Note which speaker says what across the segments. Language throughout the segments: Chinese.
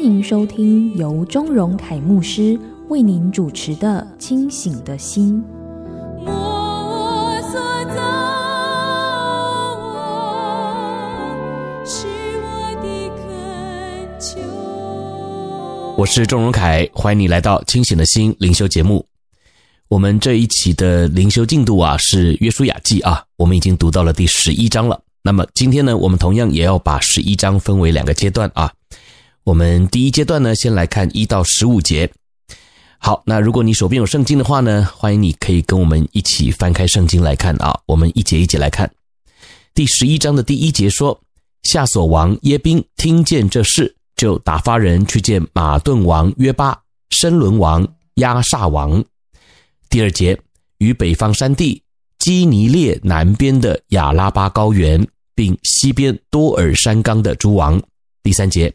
Speaker 1: 欢迎收听由钟荣凯牧师为您主持的《清醒的心》。
Speaker 2: 我是钟荣凯，欢迎你来到清醒的心灵修节目。我们这一期的灵修进度啊是约书亚记啊，我们已经读到了第十一章了。那么今天呢，我们同样也要把十一章分为两个阶段啊。我们第一阶段呢，先来看一到十五节。好，那如果你手边有圣经的话呢，欢迎你可以跟我们一起翻开圣经来看啊。我们一节一节来看。第十一章的第一节说：夏所王耶宾听见这事。就打发人去见马顿王约巴、申伦王押沙王。第二节，与北方山地基尼列南边的亚拉巴高原，并西边多尔山冈的诸王。第三节，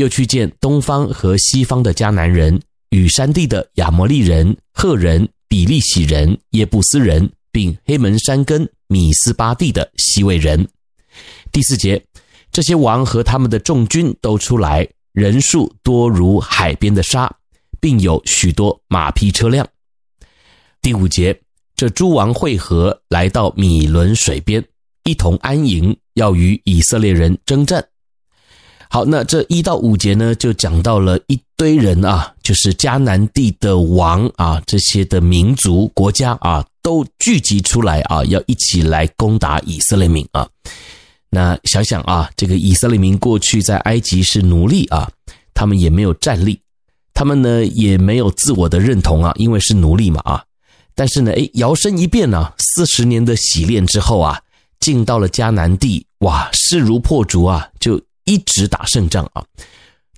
Speaker 2: 又去见东方和西方的迦南人，与山地的亚摩利人、赫人、比利洗人、耶布斯人，并黑门山根米斯巴地的西魏人。第四节。这些王和他们的众军都出来，人数多如海边的沙，并有许多马匹车辆。第五节，这诸王会合来到米伦水边，一同安营，要与以色列人征战。好，那这一到五节呢，就讲到了一堆人啊，就是迦南地的王啊，这些的民族国家啊，都聚集出来啊，要一起来攻打以色列民啊。那想想啊，这个以色列民过去在埃及是奴隶啊，他们也没有战力，他们呢也没有自我的认同啊，因为是奴隶嘛啊。但是呢，哎，摇身一变呢，四十年的洗练之后啊，进到了迦南地，哇，势如破竹啊，就一直打胜仗啊。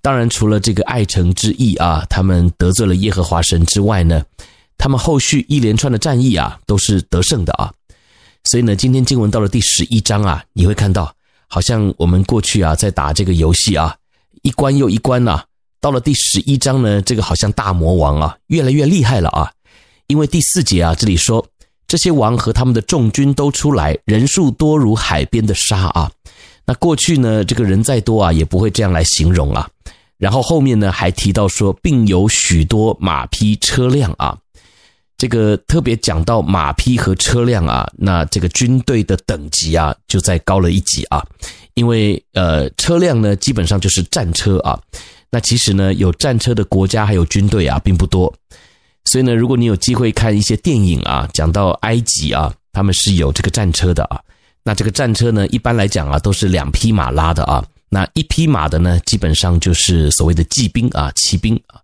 Speaker 2: 当然，除了这个爱城之役啊，他们得罪了耶和华神之外呢，他们后续一连串的战役啊，都是得胜的啊。所以呢，今天经文到了第十一章啊，你会看到，好像我们过去啊在打这个游戏啊，一关又一关呐、啊。到了第十一章呢，这个好像大魔王啊，越来越厉害了啊。因为第四节啊，这里说这些王和他们的众军都出来，人数多如海边的沙啊。那过去呢，这个人再多啊，也不会这样来形容啊。然后后面呢，还提到说，并有许多马匹车辆啊。这个特别讲到马匹和车辆啊，那这个军队的等级啊，就再高了一级啊。因为呃，车辆呢，基本上就是战车啊。那其实呢，有战车的国家还有军队啊，并不多。所以呢，如果你有机会看一些电影啊，讲到埃及啊，他们是有这个战车的啊。那这个战车呢，一般来讲啊，都是两匹马拉的啊。那一匹马的呢，基本上就是所谓的骑兵啊，骑兵啊。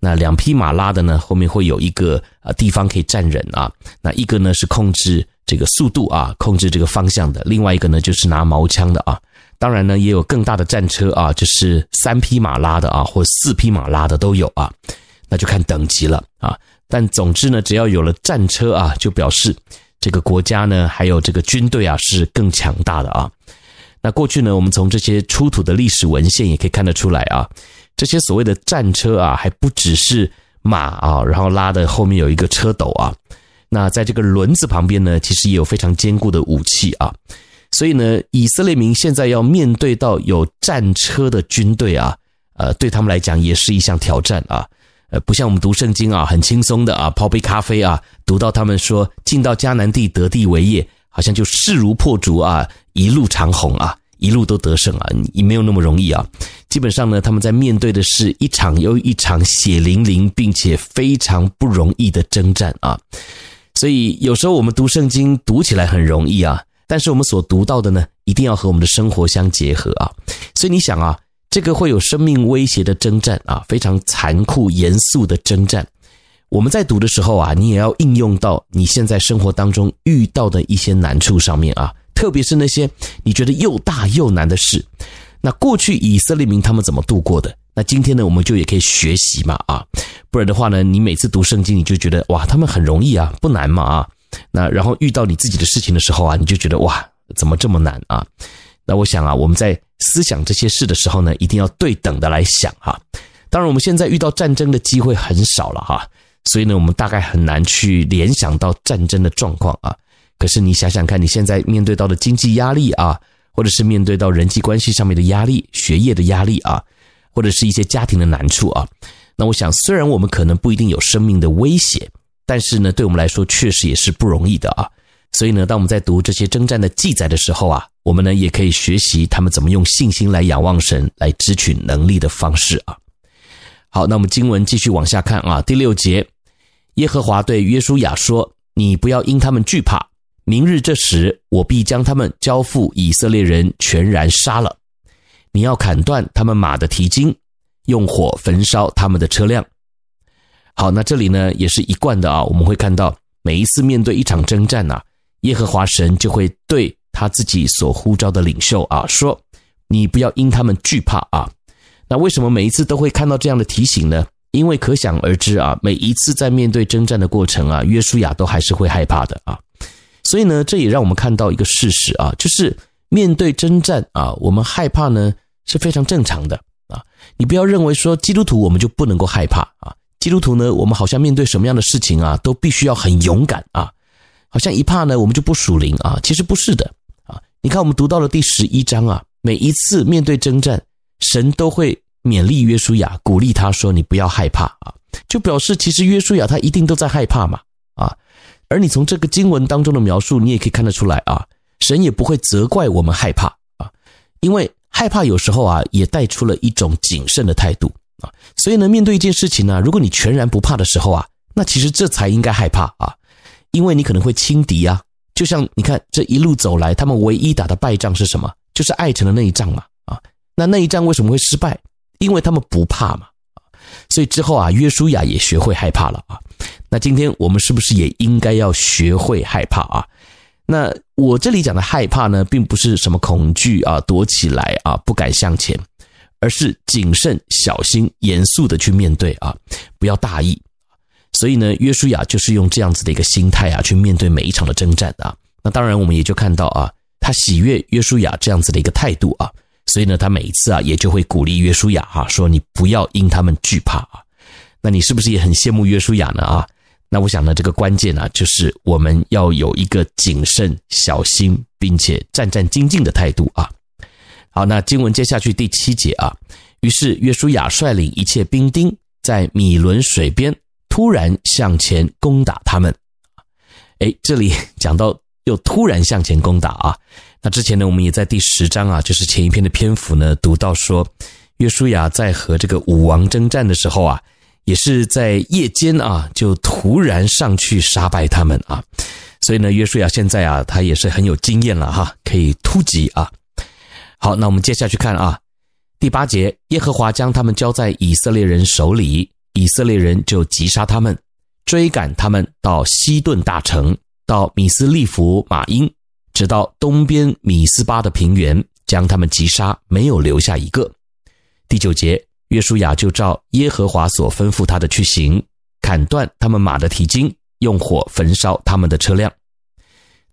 Speaker 2: 那两匹马拉的呢，后面会有一个啊地方可以站人啊。那一个呢是控制这个速度啊，控制这个方向的；另外一个呢就是拿矛枪的啊。当然呢，也有更大的战车啊，就是三匹马拉的啊，或四匹马拉的都有啊。那就看等级了啊。但总之呢，只要有了战车啊，就表示这个国家呢还有这个军队啊是更强大的啊。那过去呢，我们从这些出土的历史文献也可以看得出来啊。这些所谓的战车啊，还不只是马啊，然后拉的后面有一个车斗啊。那在这个轮子旁边呢，其实也有非常坚固的武器啊。所以呢，以色列民现在要面对到有战车的军队啊，呃，对他们来讲也是一项挑战啊。呃，不像我们读圣经啊，很轻松的啊，泡杯咖啡啊，读到他们说进到迦南地得地为业，好像就势如破竹啊，一路长虹啊。一路都得胜啊，也没有那么容易啊。基本上呢，他们在面对的是一场又一场血淋淋并且非常不容易的征战啊。所以有时候我们读圣经读起来很容易啊，但是我们所读到的呢，一定要和我们的生活相结合啊。所以你想啊，这个会有生命威胁的征战啊，非常残酷严肃的征战。我们在读的时候啊，你也要应用到你现在生活当中遇到的一些难处上面啊。特别是那些你觉得又大又难的事，那过去以色列民他们怎么度过的？那今天呢，我们就也可以学习嘛啊，不然的话呢，你每次读圣经你就觉得哇，他们很容易啊，不难嘛啊。那然后遇到你自己的事情的时候啊，你就觉得哇，怎么这么难啊？那我想啊，我们在思想这些事的时候呢，一定要对等的来想哈。当然，我们现在遇到战争的机会很少了哈，所以呢，我们大概很难去联想到战争的状况啊。可是你想想看，你现在面对到的经济压力啊，或者是面对到人际关系上面的压力、学业的压力啊，或者是一些家庭的难处啊，那我想，虽然我们可能不一定有生命的威胁，但是呢，对我们来说确实也是不容易的啊。所以呢，当我们在读这些征战的记载的时候啊，我们呢也可以学习他们怎么用信心来仰望神，来支取能力的方式啊。好，那我们经文继续往下看啊，第六节，耶和华对约书亚说：“你不要因他们惧怕。”明日这时，我必将他们交付以色列人，全然杀了。你要砍断他们马的蹄筋，用火焚烧他们的车辆。好，那这里呢也是一贯的啊。我们会看到，每一次面对一场征战啊，耶和华神就会对他自己所呼召的领袖啊说：“你不要因他们惧怕啊。”那为什么每一次都会看到这样的提醒呢？因为可想而知啊，每一次在面对征战的过程啊，约书亚都还是会害怕的啊。所以呢，这也让我们看到一个事实啊，就是面对征战啊，我们害怕呢是非常正常的啊。你不要认为说基督徒我们就不能够害怕啊，基督徒呢，我们好像面对什么样的事情啊，都必须要很勇敢啊，好像一怕呢我们就不属灵啊。其实不是的。你看我们读到了第十一章啊，每一次面对征战，神都会勉励约书亚，鼓励他说：“你不要害怕啊。”就表示其实约书亚他一定都在害怕嘛啊。而你从这个经文当中的描述，你也可以看得出来啊，神也不会责怪我们害怕啊，因为害怕有时候啊，也带出了一种谨慎的态度啊。所以呢，面对一件事情呢，如果你全然不怕的时候啊，那其实这才应该害怕啊，因为你可能会轻敌啊。就像你看这一路走来，他们唯一打的败仗是什么？就是爱城的那一仗嘛啊。那那一仗为什么会失败？因为他们不怕嘛。所以之后啊，约书亚也学会害怕了啊。那今天我们是不是也应该要学会害怕啊？那我这里讲的害怕呢，并不是什么恐惧啊，躲起来啊，不敢向前，而是谨慎、小心、严肃的去面对啊，不要大意。所以呢，约书亚就是用这样子的一个心态啊，去面对每一场的征战啊。那当然，我们也就看到啊，他喜悦约书亚这样子的一个态度啊，所以呢，他每一次啊，也就会鼓励约书亚哈，说你不要因他们惧怕啊。那你是不是也很羡慕约书亚呢啊？那我想呢，这个关键呢，就是我们要有一个谨慎、小心，并且战战兢兢的态度啊。好，那经文接下去第七节啊，于是约书亚率领一切兵丁，在米伦水边突然向前攻打他们。诶，这里讲到又突然向前攻打啊。那之前呢，我们也在第十章啊，就是前一篇的篇幅呢，读到说，约书亚在和这个武王征战的时候啊。也是在夜间啊，就突然上去杀败他们啊，所以呢，约书亚现在啊，他也是很有经验了哈，可以突击啊。好，那我们接下去看啊，第八节，耶和华将他们交在以色列人手里，以色列人就击杀他们，追赶他们到西顿大城，到米斯利弗玛音，直到东边米斯巴的平原，将他们击杀，没有留下一个。第九节。约书亚就照耶和华所吩咐他的去行，砍断他们马的蹄筋，用火焚烧他们的车辆。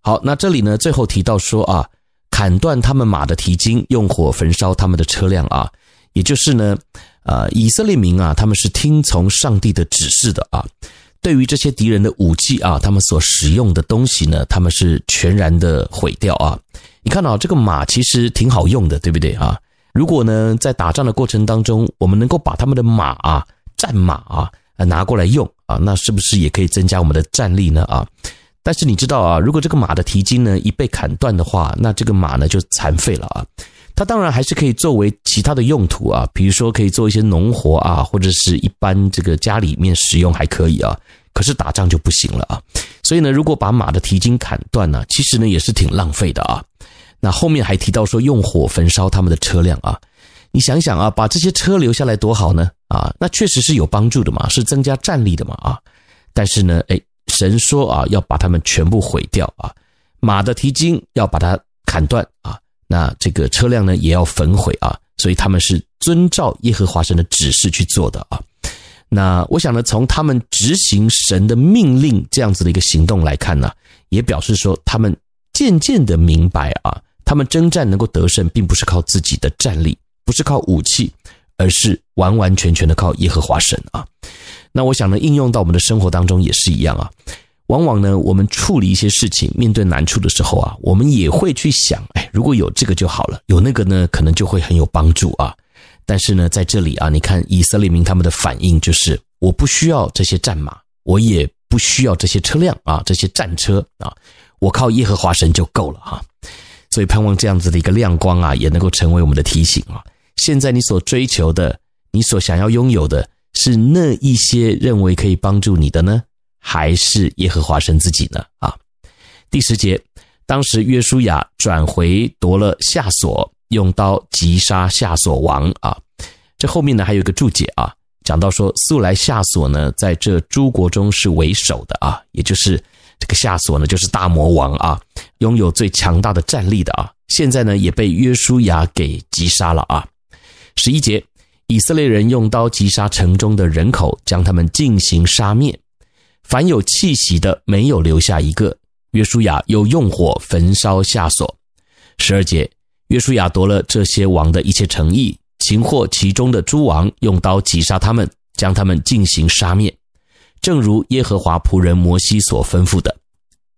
Speaker 2: 好，那这里呢，最后提到说啊，砍断他们马的蹄筋，用火焚烧他们的车辆啊，也就是呢，呃，以色列民啊，他们是听从上帝的指示的啊。对于这些敌人的武器啊，他们所使用的东西呢，他们是全然的毁掉啊。你看到，啊，这个马其实挺好用的，对不对啊？如果呢，在打仗的过程当中，我们能够把他们的马啊、战马啊拿过来用啊，那是不是也可以增加我们的战力呢？啊，但是你知道啊，如果这个马的蹄筋呢一被砍断的话，那这个马呢就残废了啊。它当然还是可以作为其他的用途啊，比如说可以做一些农活啊，或者是一般这个家里面使用还可以啊。可是打仗就不行了啊。所以呢，如果把马的蹄筋砍断呢，其实呢也是挺浪费的啊。那后面还提到说用火焚烧他们的车辆啊，你想想啊，把这些车留下来多好呢啊，那确实是有帮助的嘛，是增加战力的嘛啊，但是呢，诶，神说啊，要把他们全部毁掉啊，马的蹄筋要把它砍断啊，那这个车辆呢也要焚毁啊，所以他们是遵照耶和华神的指示去做的啊。那我想呢，从他们执行神的命令这样子的一个行动来看呢，也表示说他们渐渐的明白啊，他们征战能够得胜，并不是靠自己的战力，不是靠武器，而是完完全全的靠耶和华神啊。那我想呢，应用到我们的生活当中也是一样啊。往往呢，我们处理一些事情，面对难处的时候啊，我们也会去想，哎，如果有这个就好了，有那个呢，可能就会很有帮助啊。但是呢，在这里啊，你看以色列民他们的反应就是，我不需要这些战马，我也不需要这些车辆啊，这些战车啊，我靠耶和华神就够了啊。所以盼望这样子的一个亮光啊，也能够成为我们的提醒啊。现在你所追求的，你所想要拥有的，是那一些认为可以帮助你的呢，还是耶和华神自己呢？啊，第十节，当时约书亚转回夺了夏所。用刀击杀夏所王啊！这后面呢还有个注解啊，讲到说素来夏琐呢在这诸国中是为首的啊，也就是这个夏琐呢就是大魔王啊，拥有最强大的战力的啊，现在呢也被约书亚给击杀了啊。十一节，以色列人用刀击杀城中的人口，将他们进行杀灭，凡有气息的没有留下一个。约书亚又用火焚烧夏所。十二节。约书亚夺了这些王的一切诚意，擒获其中的诸王，用刀击杀他们，将他们进行杀灭，正如耶和华仆人摩西所吩咐的。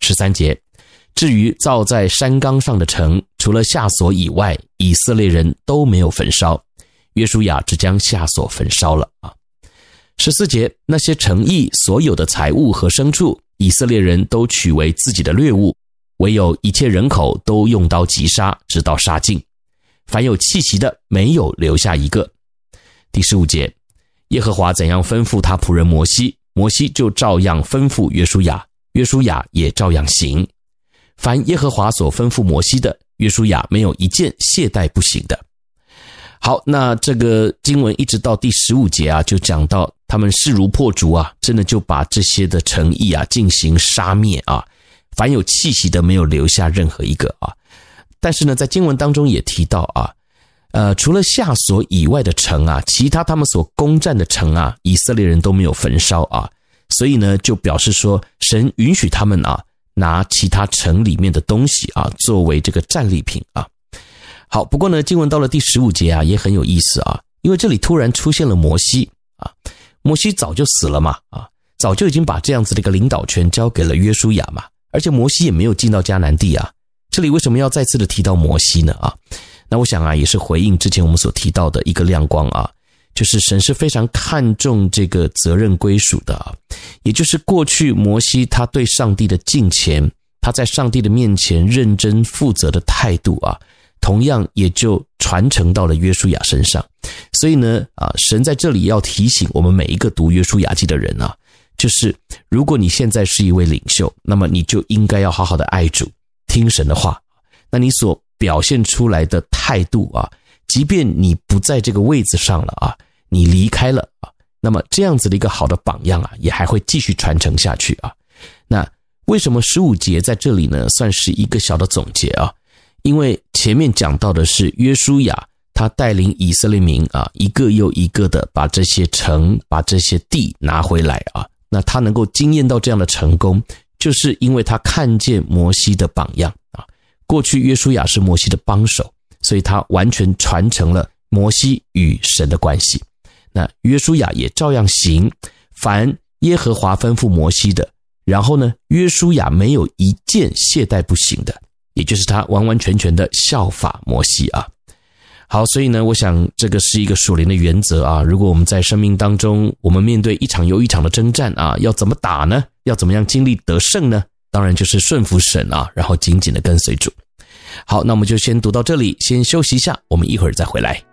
Speaker 2: 十三节，至于造在山冈上的城，除了夏所以外，以色列人都没有焚烧，约书亚只将夏所焚烧了啊。十四节，那些诚意所有的财物和牲畜，以色列人都取为自己的掠物。唯有一切人口都用刀击杀，直到杀尽，凡有气息的没有留下一个。第十五节，耶和华怎样吩咐他仆人摩西，摩西就照样吩咐约书亚，约书亚也照样行。凡耶和华所吩咐摩西的，约书亚没有一件懈怠不行的。好，那这个经文一直到第十五节啊，就讲到他们势如破竹啊，真的就把这些的城邑啊进行杀灭啊。凡有气息的，没有留下任何一个啊。但是呢，在经文当中也提到啊，呃，除了夏所以外的城啊，其他他们所攻占的城啊，以色列人都没有焚烧啊。所以呢，就表示说，神允许他们啊，拿其他城里面的东西啊，作为这个战利品啊。好，不过呢，经文到了第十五节啊，也很有意思啊，因为这里突然出现了摩西啊，摩西早就死了嘛啊，早就已经把这样子的一个领导权交给了约书亚嘛。而且摩西也没有进到迦南地啊，这里为什么要再次的提到摩西呢？啊，那我想啊，也是回应之前我们所提到的一个亮光啊，就是神是非常看重这个责任归属的啊，也就是过去摩西他对上帝的敬虔，他在上帝的面前认真负责的态度啊，同样也就传承到了约书亚身上。所以呢，啊，神在这里要提醒我们每一个读约书亚记的人啊。就是，如果你现在是一位领袖，那么你就应该要好好的爱主，听神的话。那你所表现出来的态度啊，即便你不在这个位置上了啊，你离开了啊，那么这样子的一个好的榜样啊，也还会继续传承下去啊。那为什么十五节在这里呢？算是一个小的总结啊，因为前面讲到的是约书亚他带领以色列民啊，一个又一个的把这些城、把这些地拿回来啊。那他能够经验到这样的成功，就是因为他看见摩西的榜样啊。过去约书亚是摩西的帮手，所以他完全传承了摩西与神的关系。那约书亚也照样行，凡耶和华吩咐摩西的，然后呢，约书亚没有一件懈怠不行的，也就是他完完全全的效法摩西啊。好，所以呢，我想这个是一个属灵的原则啊。如果我们在生命当中，我们面对一场又一场的征战啊，要怎么打呢？要怎么样经历得胜呢？当然就是顺服神啊，然后紧紧的跟随主。好，那我们就先读到这里，先休息一下，我们一会儿再回来。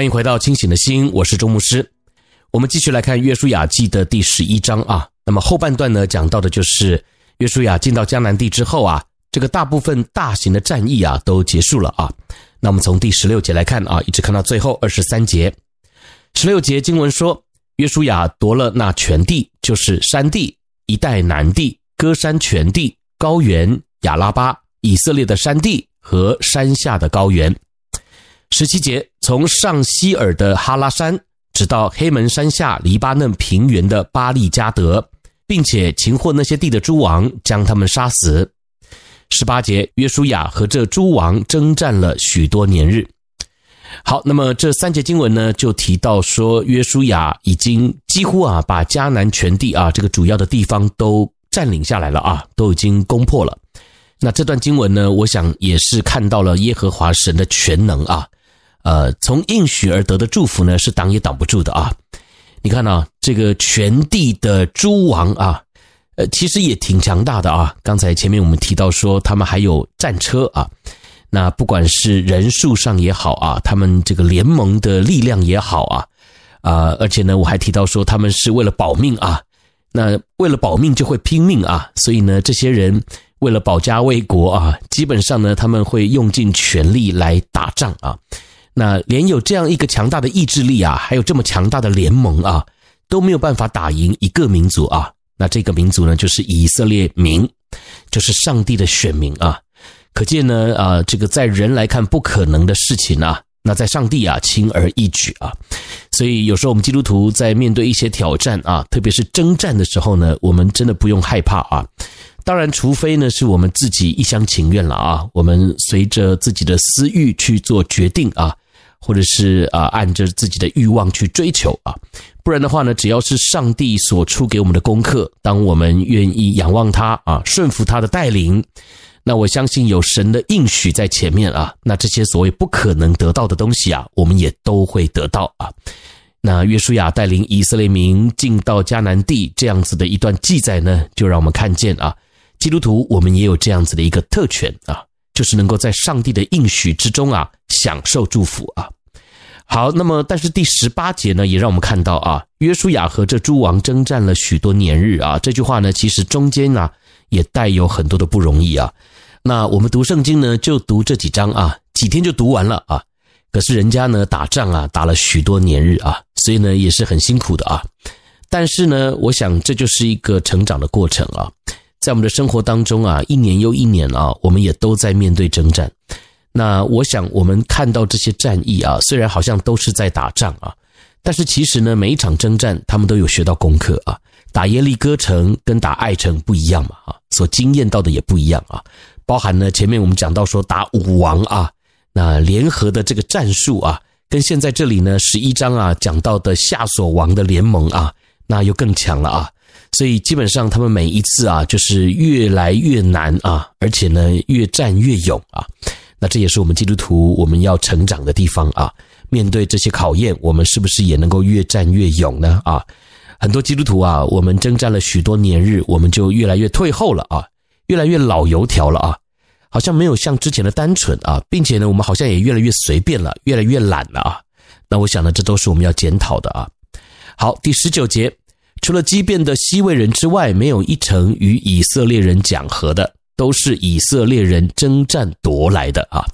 Speaker 2: 欢迎回到清醒的心，我是周牧师。我们继续来看《约书亚记》的第十一章啊。那么后半段呢，讲到的就是约书亚进到迦南地之后啊，这个大部分大型的战役啊都结束了啊。那我们从第十六节来看啊，一直看到最后二十三节。十六节经文说，约书亚夺了那全地，就是山地、一带南地、歌山全地、高原、亚拉巴、以色列的山地和山下的高原。十七节，从上希尔的哈拉山，直到黑门山下黎巴嫩平原的巴利加德，并且擒获那些地的诸王，将他们杀死。十八节，约书亚和这诸王征战了许多年日。好，那么这三节经文呢，就提到说，约书亚已经几乎啊，把迦南全地啊，这个主要的地方都占领下来了啊，都已经攻破了。那这段经文呢，我想也是看到了耶和华神的全能啊。呃，从应许而得的祝福呢，是挡也挡不住的啊！你看啊，这个全地的诸王啊，呃，其实也挺强大的啊。刚才前面我们提到说，他们还有战车啊，那不管是人数上也好啊，他们这个联盟的力量也好啊，啊，而且呢，我还提到说，他们是为了保命啊，那为了保命就会拼命啊，所以呢，这些人为了保家卫国啊，基本上呢，他们会用尽全力来打仗啊。那连有这样一个强大的意志力啊，还有这么强大的联盟啊，都没有办法打赢一个民族啊。那这个民族呢，就是以色列民，就是上帝的选民啊。可见呢，啊，这个在人来看不可能的事情啊，那在上帝啊，轻而易举啊。所以有时候我们基督徒在面对一些挑战啊，特别是征战的时候呢，我们真的不用害怕啊。当然，除非呢是我们自己一厢情愿了啊，我们随着自己的私欲去做决定啊。或者是啊，按着自己的欲望去追求啊，不然的话呢，只要是上帝所出给我们的功课，当我们愿意仰望他啊，顺服他的带领，那我相信有神的应许在前面啊，那这些所谓不可能得到的东西啊，我们也都会得到啊。那约书亚带领以色列民进到迦南地这样子的一段记载呢，就让我们看见啊，基督徒我们也有这样子的一个特权啊。就是能够在上帝的应许之中啊，享受祝福啊。好，那么但是第十八节呢，也让我们看到啊，约书亚和这诸王征战了许多年日啊。这句话呢，其实中间呢，也带有很多的不容易啊。那我们读圣经呢，就读这几章啊，几天就读完了啊。可是人家呢，打仗啊，打了许多年日啊，所以呢，也是很辛苦的啊。但是呢，我想这就是一个成长的过程啊。在我们的生活当中啊，一年又一年啊，我们也都在面对征战。那我想，我们看到这些战役啊，虽然好像都是在打仗啊，但是其实呢，每一场征战，他们都有学到功课啊。打耶利哥城跟打爱城不一样嘛，啊，所经验到的也不一样啊。包含呢，前面我们讲到说打武王啊，那联合的这个战术啊，跟现在这里呢十一章啊讲到的夏琐王的联盟啊，那又更强了啊。所以基本上他们每一次啊，就是越来越难啊，而且呢越战越勇啊。那这也是我们基督徒我们要成长的地方啊。面对这些考验，我们是不是也能够越战越勇呢？啊，很多基督徒啊，我们征战了许多年日，我们就越来越退后了啊，越来越老油条了啊，好像没有像之前的单纯啊，并且呢，我们好像也越来越随便了，越来越懒了啊。那我想呢，这都是我们要检讨的啊。好，第十九节。除了基遍的西魏人之外，没有一城与以色列人讲和的，都是以色列人征战夺来的啊。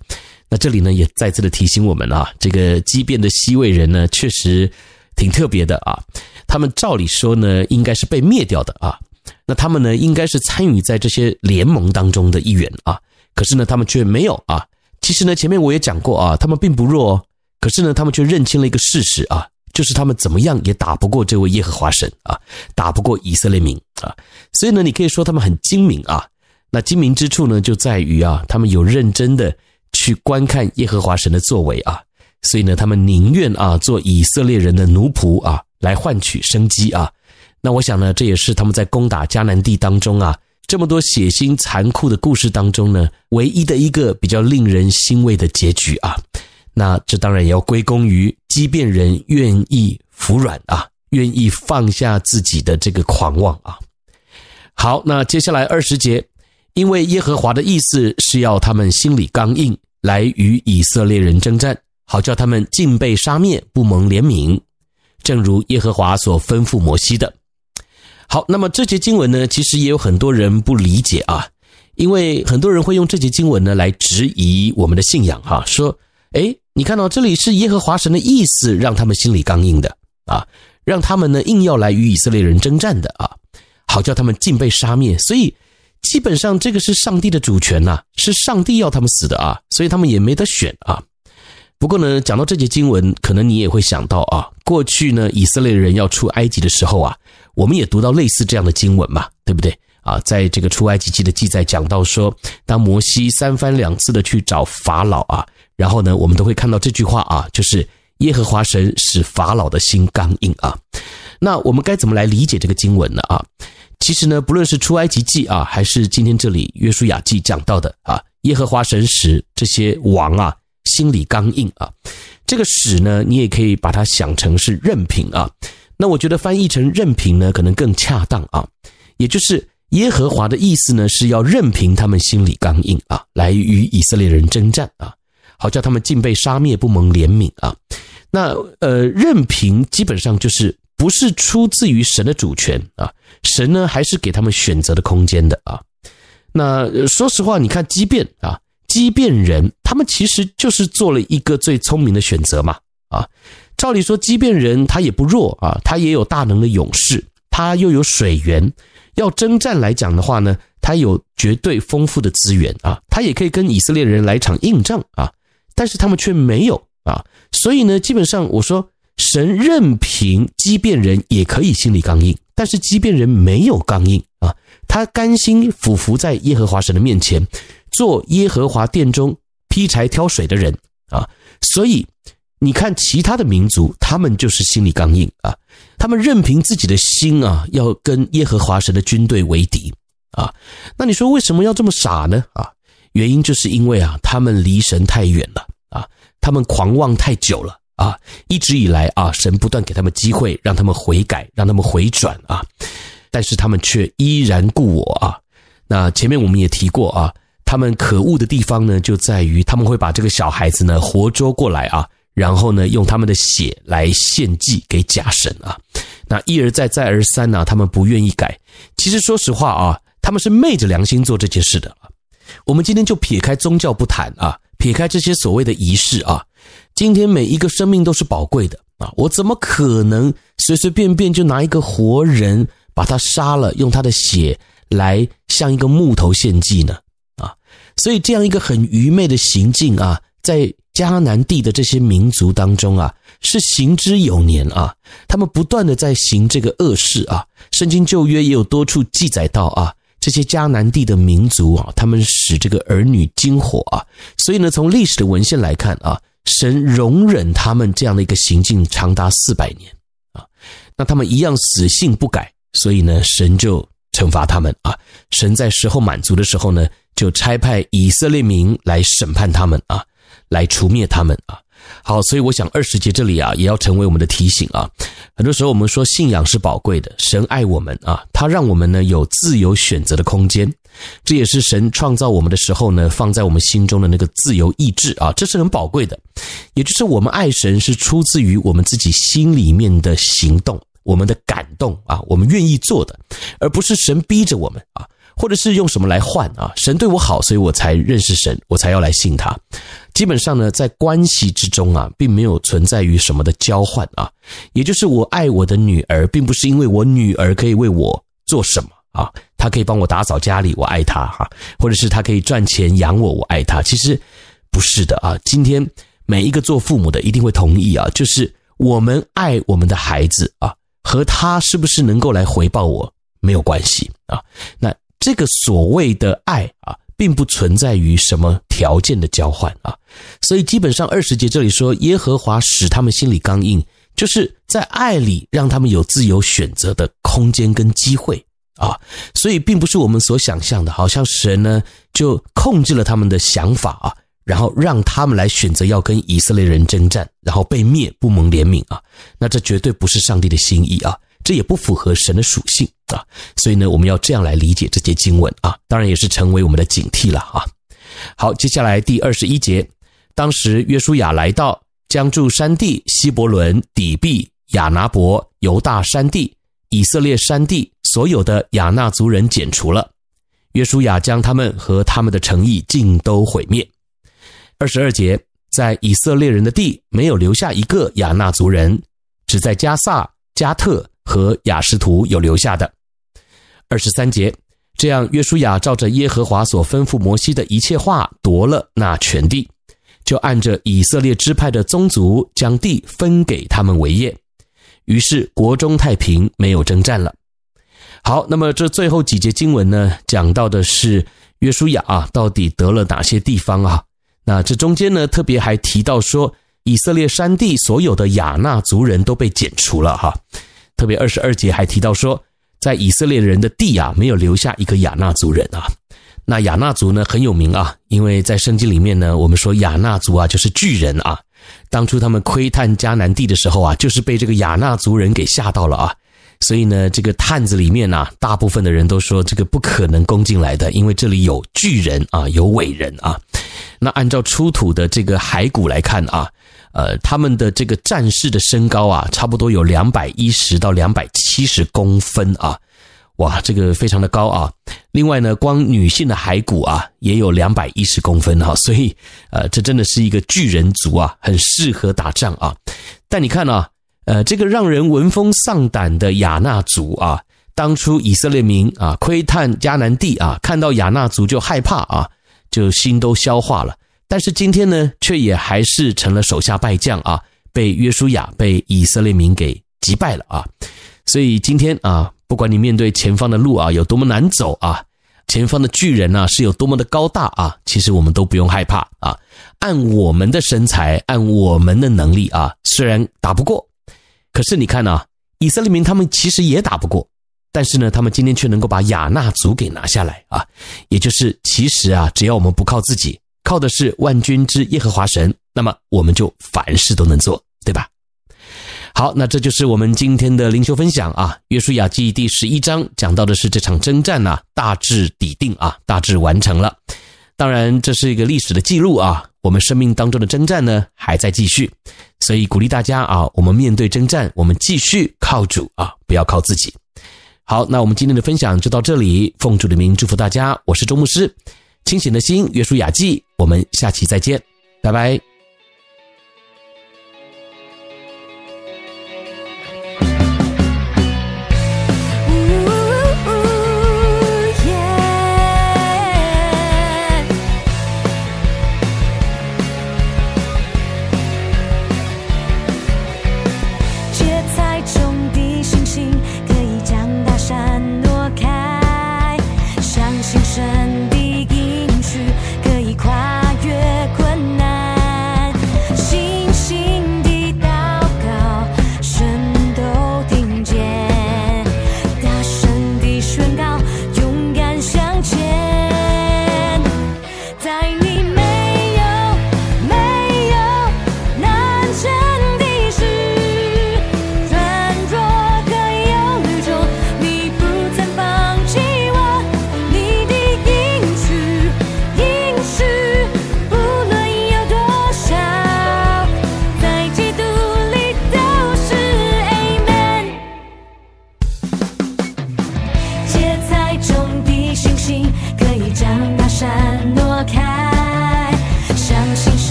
Speaker 2: 那这里呢，也再次的提醒我们啊，这个基遍的西魏人呢，确实挺特别的啊。他们照理说呢，应该是被灭掉的啊。那他们呢，应该是参与在这些联盟当中的一员啊。可是呢，他们却没有啊。其实呢，前面我也讲过啊，他们并不弱哦，可是呢，他们却认清了一个事实啊。就是他们怎么样也打不过这位耶和华神啊，打不过以色列民啊，所以呢，你可以说他们很精明啊。那精明之处呢，就在于啊，他们有认真的去观看耶和华神的作为啊，所以呢，他们宁愿啊做以色列人的奴仆啊，来换取生机啊。那我想呢，这也是他们在攻打迦南地当中啊，这么多血腥残酷的故事当中呢，唯一的一个比较令人欣慰的结局啊。那这当然也要归功于即便人愿意服软啊，愿意放下自己的这个狂妄啊。好，那接下来二十节，因为耶和华的意思是要他们心里刚硬，来与以色列人征战，好叫他们尽被杀灭，不蒙怜悯，正如耶和华所吩咐摩西的。好，那么这节经文呢，其实也有很多人不理解啊，因为很多人会用这节经文呢来质疑我们的信仰哈，说，诶，你看到这里是耶和华神的意思，让他们心里刚硬的啊，让他们呢硬要来与以色列人征战的啊，好叫他们尽被杀灭，所以基本上这个是上帝的主权呐，是上帝要他们死的啊，所以他们也没得选啊。不过呢，讲到这节经文，可能你也会想到啊，过去呢以色列人要出埃及的时候啊。我们也读到类似这样的经文嘛，对不对啊？在这个出埃及记的记载讲到说，当摩西三番两次的去找法老啊，然后呢，我们都会看到这句话啊，就是耶和华神使法老的心刚硬啊。那我们该怎么来理解这个经文呢？啊，其实呢，不论是出埃及记啊，还是今天这里约书亚记讲到的啊，耶和华神使这些王啊心里刚硬啊，这个使呢，你也可以把它想成是任凭啊。那我觉得翻译成任凭呢，可能更恰当啊。也就是耶和华的意思呢，是要任凭他们心里刚硬啊，来与以色列人征战啊，好叫他们尽被杀灭，不蒙怜悯啊。那呃，任凭基本上就是不是出自于神的主权啊，神呢还是给他们选择的空间的啊。那说实话，你看畸变啊，畸变人他们其实就是做了一个最聪明的选择嘛啊。照理说，畸变人他也不弱啊，他也有大能的勇士，他又有水源，要征战来讲的话呢，他有绝对丰富的资源啊，他也可以跟以色列人来场硬仗啊，但是他们却没有啊，所以呢，基本上我说，神任凭畸变人也可以心里刚硬，但是畸变人没有刚硬啊，他甘心俯伏在耶和华神的面前，做耶和华殿中劈柴挑水的人啊，所以。你看其他的民族，他们就是心里刚硬啊，他们任凭自己的心啊，要跟耶和华神的军队为敌啊。那你说为什么要这么傻呢？啊，原因就是因为啊，他们离神太远了啊，他们狂妄太久了啊，一直以来啊，神不断给他们机会，让他们悔改，让他们回转啊，但是他们却依然故我啊。那前面我们也提过啊，他们可恶的地方呢，就在于他们会把这个小孩子呢活捉过来啊。然后呢，用他们的血来献祭给假神啊，那一而再，再而三呢，他们不愿意改。其实说实话啊，他们是昧着良心做这件事的。我们今天就撇开宗教不谈啊，撇开这些所谓的仪式啊，今天每一个生命都是宝贵的啊，我怎么可能随随便便就拿一个活人把他杀了，用他的血来像一个木头献祭呢？啊，所以这样一个很愚昧的行径啊，在。迦南地的这些民族当中啊，是行之有年啊，他们不断的在行这个恶事啊。圣经旧约也有多处记载到啊，这些迦南地的民族啊，他们使这个儿女惊火啊。所以呢，从历史的文献来看啊，神容忍他们这样的一个行径长达四百年啊，那他们一样死性不改，所以呢，神就惩罚他们啊。神在时候满足的时候呢，就差派以色列民来审判他们啊。来除灭他们啊！好，所以我想二十节这里啊，也要成为我们的提醒啊。很多时候我们说信仰是宝贵的，神爱我们啊，他让我们呢有自由选择的空间，这也是神创造我们的时候呢放在我们心中的那个自由意志啊，这是很宝贵的。也就是我们爱神是出自于我们自己心里面的行动，我们的感动啊，我们愿意做的，而不是神逼着我们啊。或者是用什么来换啊？神对我好，所以我才认识神，我才要来信他。基本上呢，在关系之中啊，并没有存在于什么的交换啊。也就是我爱我的女儿，并不是因为我女儿可以为我做什么啊，她可以帮我打扫家里，我爱她哈；或者是她可以赚钱养我，我爱她。其实不是的啊。今天每一个做父母的一定会同意啊，就是我们爱我们的孩子啊，和他是不是能够来回报我没有关系啊。那。这个所谓的爱啊，并不存在于什么条件的交换啊，所以基本上二十节这里说耶和华使他们心里刚硬，就是在爱里让他们有自由选择的空间跟机会啊，所以并不是我们所想象的，好像神呢就控制了他们的想法啊，然后让他们来选择要跟以色列人征战，然后被灭不蒙怜悯啊，那这绝对不是上帝的心意啊。这也不符合神的属性啊，所以呢，我们要这样来理解这节经文啊，当然也是成为我们的警惕了啊。好，接下来第二十一节，当时约书亚来到将住山地、希伯伦、底璧、亚拿伯、犹大山地、以色列山地所有的亚衲族人剪除了。约书亚将他们和他们的诚意尽都毁灭。二十二节，在以色列人的地没有留下一个亚衲族人，只在加萨、加特和雅士图有留下的。二十三节，这样约书亚照着耶和华所吩咐摩西的一切话夺了那全地，就按着以色列支派的宗族将地分给他们为业。于是国中太平，没有征战了。好，那么这最后几节经文呢，讲到的是约书亚啊，到底得了哪些地方啊？那这中间呢，特别还提到说，以色列山地所有的亚衲族人都被剪除了哈。特别二十二节还提到说，在以色列人的地啊，没有留下一个亚衲族人啊。那亚衲族呢很有名啊，因为在圣经里面呢，我们说亚衲族啊就是巨人啊。当初他们窥探迦南地的时候啊，就是被这个亚衲族人给吓到了啊。所以呢，这个探子里面啊，大部分的人都说这个不可能攻进来的，因为这里有巨人啊，有伟人啊。那按照出土的这个骸骨来看啊，呃，他们的这个战士的身高啊，差不多有两百一十到两百七十公分啊，哇，这个非常的高啊。另外呢，光女性的骸骨啊，也有两百一十公分哈，所以呃，这真的是一个巨人族啊，很适合打仗啊。但你看啊。呃，这个让人闻风丧胆的亚衲族啊，当初以色列民啊窥探迦南地啊，看到亚衲族就害怕啊，就心都消化了。但是今天呢，却也还是成了手下败将啊，被约书亚被以色列民给击败了啊。所以今天啊，不管你面对前方的路啊有多么难走啊，前方的巨人啊是有多么的高大啊，其实我们都不用害怕啊。按我们的身材，按我们的能力啊，虽然打不过。可是你看呢、以色列民他们其实也打不过，但是呢，他们今天却能够把亚衲族给拿下来啊，也就是其实啊，只要我们不靠自己，靠的是万军之耶和华神，那么我们就凡事都能做，对吧？好，那这就是我们今天的灵修分享啊，约书亚记第十一章讲到的是这场征战呐，大致底定啊，大致完成了。当然，这是一个历史的记录啊。我们生命当中的征战呢，还在继续，所以鼓励大家啊，我们面对征战，我们继续靠主啊，不要靠自己。好，那我们今天的分享就到这里，奉主的名祝福大家，我是周牧师，清醒的心，约书雅记，我们下期再见，拜拜。